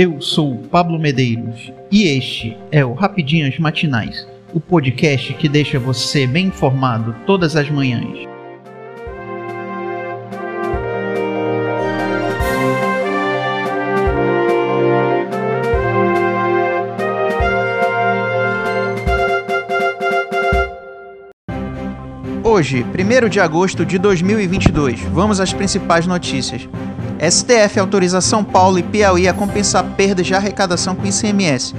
Eu sou Pablo Medeiros e este é o Rapidinhas Matinais, o podcast que deixa você bem informado todas as manhãs. Hoje, 1 de agosto de 2022, vamos às principais notícias. STF autoriza São Paulo e Piauí a compensar perdas de arrecadação com ICMS.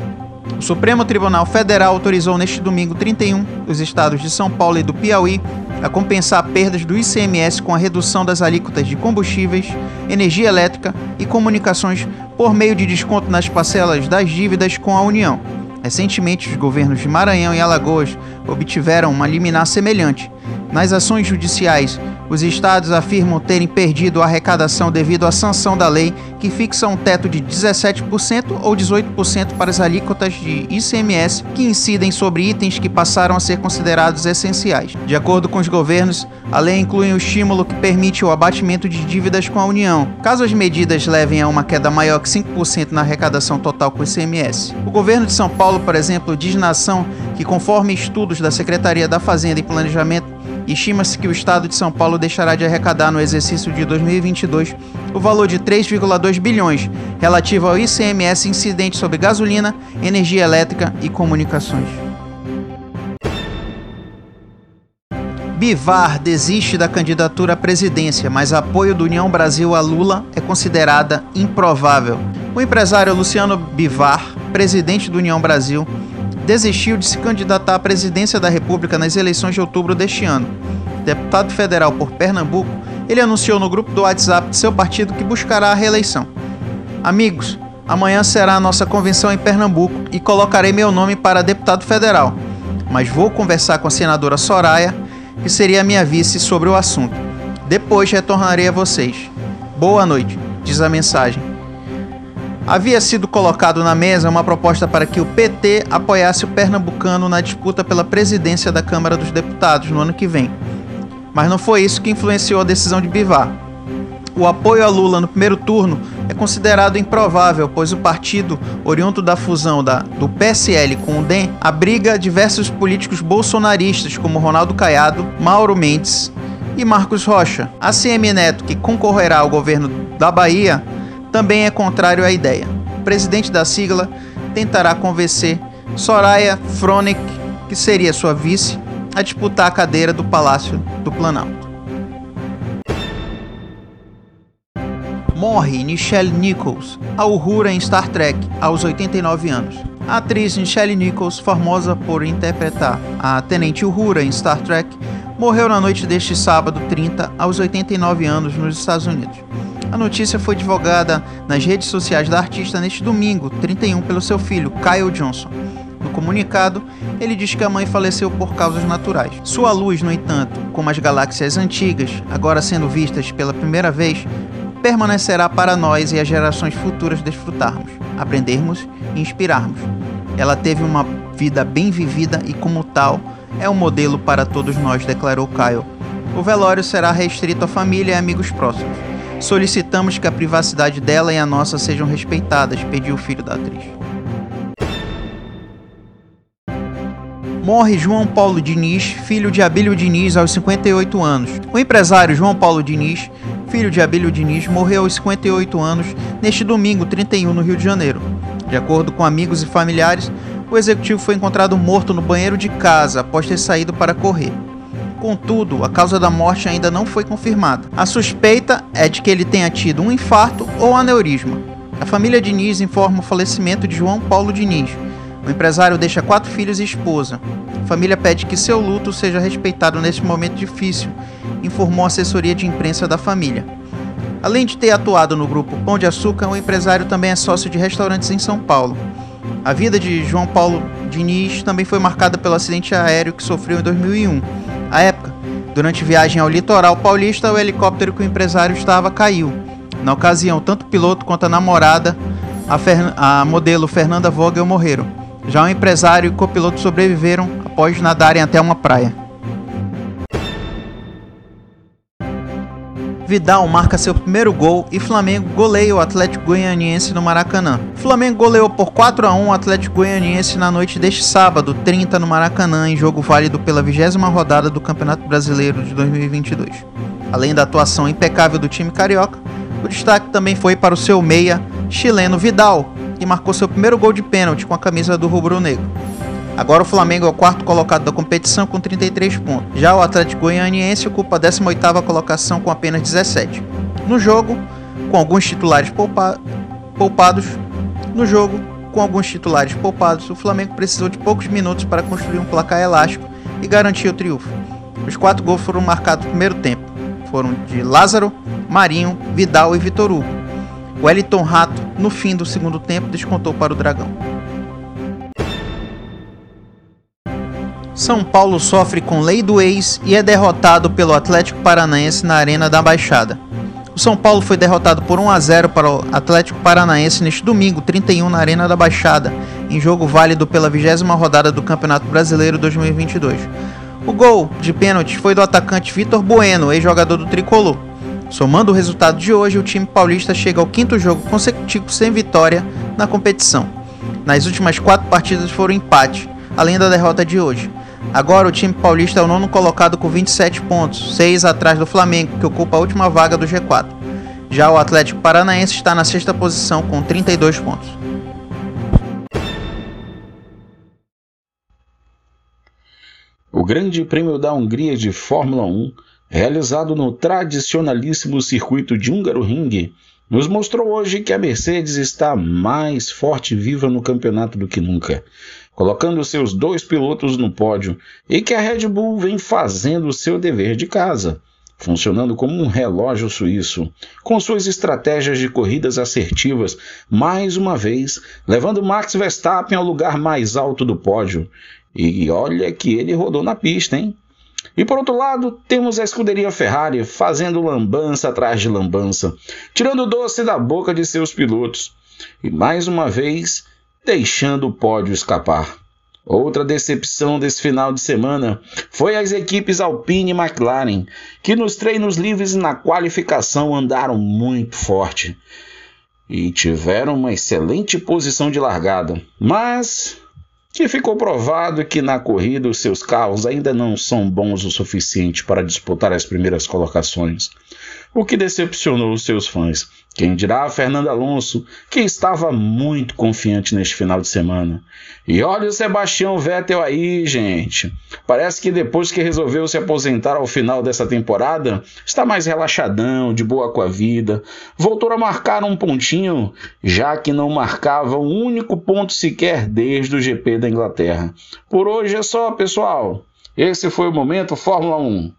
O Supremo Tribunal Federal autorizou neste domingo 31 os estados de São Paulo e do Piauí a compensar perdas do ICMS com a redução das alíquotas de combustíveis, energia elétrica e comunicações por meio de desconto nas parcelas das dívidas com a União. Recentemente, os governos de Maranhão e Alagoas obtiveram uma liminar semelhante. Nas ações judiciais, os estados afirmam terem perdido a arrecadação devido à sanção da lei que fixa um teto de 17% ou 18% para as alíquotas de ICMS que incidem sobre itens que passaram a ser considerados essenciais. De acordo com os governos, a lei inclui um estímulo que permite o abatimento de dívidas com a União, caso as medidas levem a uma queda maior que 5% na arrecadação total com ICMS. O governo de São Paulo, por exemplo, diz na ação que, conforme estudos da Secretaria da Fazenda e Planejamento, Estima-se que o estado de São Paulo deixará de arrecadar no exercício de 2022 o valor de 3,2 bilhões relativo ao ICMS incidente sobre gasolina, energia elétrica e comunicações. Bivar desiste da candidatura à presidência, mas apoio do União Brasil a Lula é considerada improvável. O empresário Luciano Bivar, presidente do União Brasil, desistiu de se candidatar à presidência da República nas eleições de outubro deste ano. Deputado federal por Pernambuco, ele anunciou no grupo do WhatsApp de seu partido que buscará a reeleição. Amigos, amanhã será a nossa convenção em Pernambuco e colocarei meu nome para deputado federal, mas vou conversar com a senadora Soraya, que seria minha vice, sobre o assunto. Depois retornarei a vocês. Boa noite, diz a mensagem. Havia sido colocado na mesa uma proposta para que o PT apoiasse o pernambucano na disputa pela presidência da Câmara dos Deputados no ano que vem. Mas não foi isso que influenciou a decisão de Bivar. O apoio a Lula no primeiro turno é considerado improvável, pois o partido, oriundo da fusão da, do PSL com o DEM, abriga diversos políticos bolsonaristas como Ronaldo Caiado, Mauro Mendes e Marcos Rocha. A CM Neto, que concorrerá ao governo da Bahia, também é contrário à ideia. O presidente da sigla tentará convencer Soraya Fronek, que seria sua vice, a disputar a cadeira do Palácio do Planalto. Morre Nichelle Nichols, a Uhura em Star Trek, aos 89 anos. A atriz Nichelle Nichols, famosa por interpretar a Tenente Uhura em Star Trek, morreu na noite deste sábado 30 aos 89 anos nos Estados Unidos. A notícia foi divulgada nas redes sociais da artista neste domingo, 31, pelo seu filho, Kyle Johnson. No comunicado, ele diz que a mãe faleceu por causas naturais. Sua luz, no entanto, como as galáxias antigas, agora sendo vistas pela primeira vez, permanecerá para nós e as gerações futuras desfrutarmos, aprendermos e inspirarmos. Ela teve uma vida bem vivida e, como tal, é um modelo para todos nós, declarou Kyle. O velório será restrito à família e amigos próximos. Solicitamos que a privacidade dela e a nossa sejam respeitadas, pediu o filho da atriz. Morre João Paulo Diniz, filho de Abílio Diniz, aos 58 anos. O empresário João Paulo Diniz, filho de Abílio Diniz, morreu aos 58 anos neste domingo 31 no Rio de Janeiro. De acordo com amigos e familiares, o executivo foi encontrado morto no banheiro de casa após ter saído para correr. Contudo, a causa da morte ainda não foi confirmada. A suspeita é de que ele tenha tido um infarto ou aneurisma. A família Diniz informa o falecimento de João Paulo Diniz. O empresário deixa quatro filhos e esposa. A família pede que seu luto seja respeitado neste momento difícil, informou a assessoria de imprensa da família. Além de ter atuado no grupo Pão de Açúcar, o empresário também é sócio de restaurantes em São Paulo. A vida de João Paulo Diniz também foi marcada pelo acidente aéreo que sofreu em 2001 à época, durante viagem ao litoral paulista, o helicóptero que o empresário estava caiu. Na ocasião, tanto o piloto quanto a namorada, a, Fer... a modelo Fernanda Vogel, morreram. Já o empresário e o copiloto sobreviveram após nadarem até uma praia. Vidal marca seu primeiro gol e Flamengo goleia o Atlético Goianiense no Maracanã. Flamengo goleou por 4 a 1 o Atlético Goianiense na noite deste sábado, 30 no Maracanã, em jogo válido pela vigésima rodada do Campeonato Brasileiro de 2022. Além da atuação impecável do time carioca, o destaque também foi para o seu meia chileno Vidal, que marcou seu primeiro gol de pênalti com a camisa do rubro-negro. Agora o Flamengo é o quarto colocado da competição com 33 pontos. Já o Atlético Goianiense ocupa a 18ª colocação com apenas 17. No jogo, com alguns titulares poupa poupados, no jogo, com alguns titulares poupados, o Flamengo precisou de poucos minutos para construir um placar elástico e garantir o triunfo. Os quatro gols foram marcados no primeiro tempo. Foram de Lázaro, Marinho, Vidal e Vitor Hugo. Wellington Rato, no fim do segundo tempo, descontou para o Dragão. São Paulo sofre com lei do ex e é derrotado pelo Atlético Paranaense na Arena da Baixada. O São Paulo foi derrotado por 1 a 0 para o Atlético Paranaense neste domingo, 31 na Arena da Baixada, em jogo válido pela vigésima rodada do Campeonato Brasileiro 2022. O gol de pênalti foi do atacante Vitor Bueno, ex-jogador do Tricolor. Somando o resultado de hoje, o time paulista chega ao quinto jogo consecutivo sem vitória na competição. Nas últimas quatro partidas foram empate, além da derrota de hoje. Agora o time paulista é o nono colocado com 27 pontos, 6 atrás do Flamengo, que ocupa a última vaga do G4. Já o Atlético Paranaense está na sexta posição com 32 pontos. O Grande Prêmio da Hungria de Fórmula 1, realizado no tradicionalíssimo circuito de Húngaro Ring, nos mostrou hoje que a Mercedes está mais forte e viva no campeonato do que nunca colocando seus dois pilotos no pódio, e que a Red Bull vem fazendo o seu dever de casa, funcionando como um relógio suíço, com suas estratégias de corridas assertivas, mais uma vez levando Max Verstappen ao lugar mais alto do pódio. E olha que ele rodou na pista, hein? E por outro lado, temos a escuderia Ferrari fazendo lambança atrás de lambança, tirando o doce da boca de seus pilotos. E mais uma vez, deixando o pódio escapar. Outra decepção desse final de semana foi as equipes Alpine e McLaren, que nos treinos livres e na qualificação andaram muito forte e tiveram uma excelente posição de largada, mas que ficou provado que na corrida os seus carros ainda não são bons o suficiente para disputar as primeiras colocações, o que decepcionou os seus fãs. Quem dirá Fernando Alonso, que estava muito confiante neste final de semana. E olha o Sebastião Vettel aí, gente. Parece que depois que resolveu se aposentar ao final dessa temporada, está mais relaxadão, de boa com a vida. Voltou a marcar um pontinho, já que não marcava um único ponto sequer desde o GP da Inglaterra. Por hoje é só, pessoal. Esse foi o momento Fórmula 1.